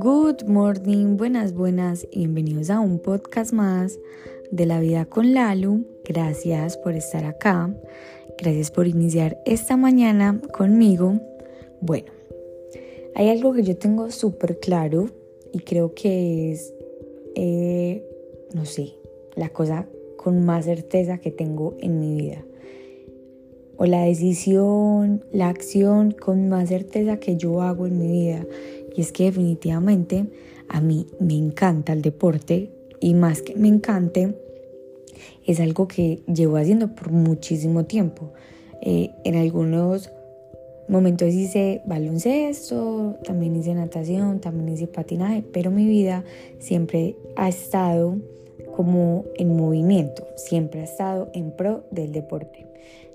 Good morning, buenas, buenas, bienvenidos a un podcast más de la vida con Lalu. Gracias por estar acá, gracias por iniciar esta mañana conmigo. Bueno, hay algo que yo tengo súper claro y creo que es, eh, no sé, la cosa con más certeza que tengo en mi vida. O la decisión, la acción con más certeza que yo hago en mi vida. Y es que definitivamente a mí me encanta el deporte y más que me encante, es algo que llevo haciendo por muchísimo tiempo. Eh, en algunos momentos hice baloncesto, también hice natación, también hice patinaje, pero mi vida siempre ha estado como en movimiento, siempre ha estado en pro del deporte.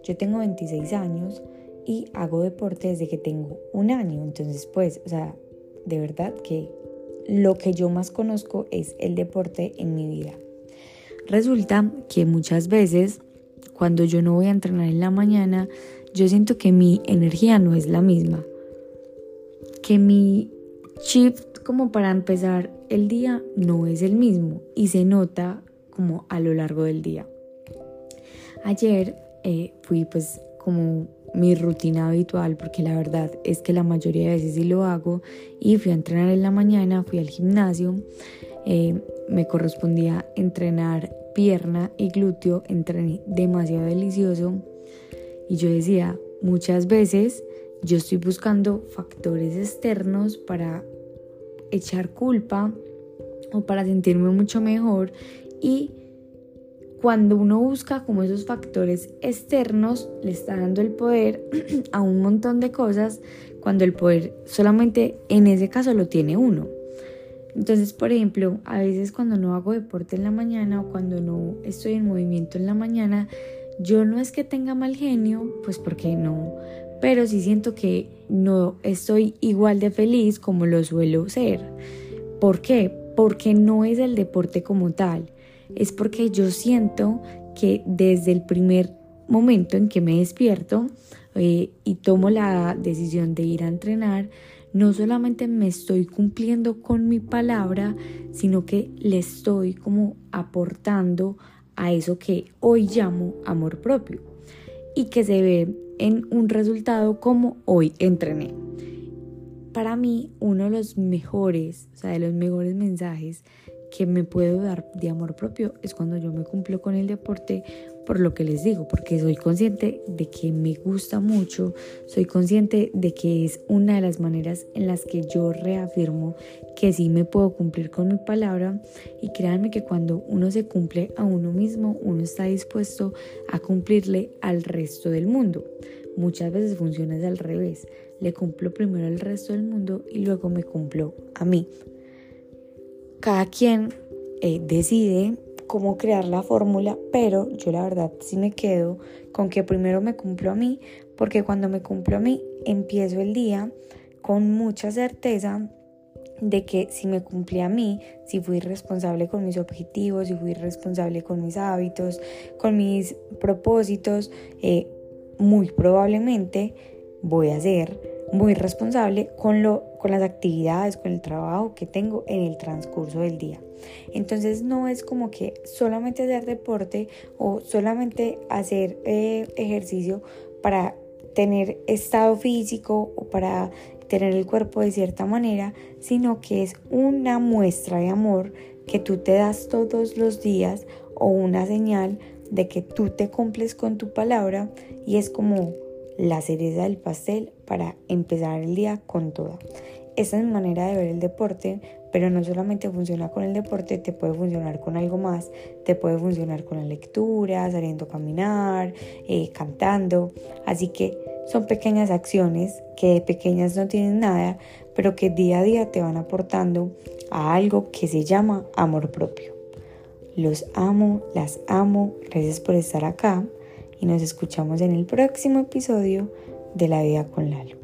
Yo tengo 26 años y hago deporte desde que tengo un año, entonces pues, o sea, de verdad que lo que yo más conozco es el deporte en mi vida. Resulta que muchas veces cuando yo no voy a entrenar en la mañana, yo siento que mi energía no es la misma, que mi chip como para empezar el día no es el mismo y se nota como a lo largo del día. Ayer eh, fui pues como mi rutina habitual porque la verdad es que la mayoría de veces sí lo hago y fui a entrenar en la mañana, fui al gimnasio, eh, me correspondía entrenar pierna y glúteo, entrené demasiado delicioso y yo decía muchas veces yo estoy buscando factores externos para echar culpa o para sentirme mucho mejor y cuando uno busca como esos factores externos, le está dando el poder a un montón de cosas cuando el poder solamente en ese caso lo tiene uno. Entonces, por ejemplo, a veces cuando no hago deporte en la mañana o cuando no estoy en movimiento en la mañana, yo no es que tenga mal genio, pues porque no, pero sí siento que no estoy igual de feliz como lo suelo ser. ¿Por qué? Porque no es el deporte como tal, es porque yo siento que desde el primer momento en que me despierto eh, y tomo la decisión de ir a entrenar, no solamente me estoy cumpliendo con mi palabra, sino que le estoy como aportando a eso que hoy llamo amor propio y que se ve en un resultado como hoy entrené. Para mí, uno de los mejores, o sea, de los mejores mensajes que me puedo dar de amor propio es cuando yo me cumplo con el deporte por lo que les digo, porque soy consciente de que me gusta mucho, soy consciente de que es una de las maneras en las que yo reafirmo que sí me puedo cumplir con mi palabra y créanme que cuando uno se cumple a uno mismo, uno está dispuesto a cumplirle al resto del mundo. Muchas veces funciona al revés, le cumplo primero al resto del mundo y luego me cumplo a mí. Cada quien eh, decide cómo crear la fórmula, pero yo la verdad sí me quedo con que primero me cumplo a mí, porque cuando me cumplo a mí empiezo el día con mucha certeza de que si me cumplí a mí, si fui responsable con mis objetivos, si fui responsable con mis hábitos, con mis propósitos, eh, muy probablemente voy a ser muy responsable con, lo, con las actividades, con el trabajo que tengo en el transcurso del día. Entonces no es como que solamente hacer deporte o solamente hacer eh, ejercicio para tener estado físico o para tener el cuerpo de cierta manera, sino que es una muestra de amor que tú te das todos los días o una señal de que tú te cumples con tu palabra y es como la cereza del pastel para empezar el día con toda. Esa es mi manera de ver el deporte, pero no solamente funciona con el deporte, te puede funcionar con algo más, te puede funcionar con la lectura, saliendo a caminar, eh, cantando. Así que son pequeñas acciones que de pequeñas no tienen nada, pero que día a día te van aportando a algo que se llama amor propio. Los amo, las amo, gracias por estar acá y nos escuchamos en el próximo episodio de La Vida con Lalo.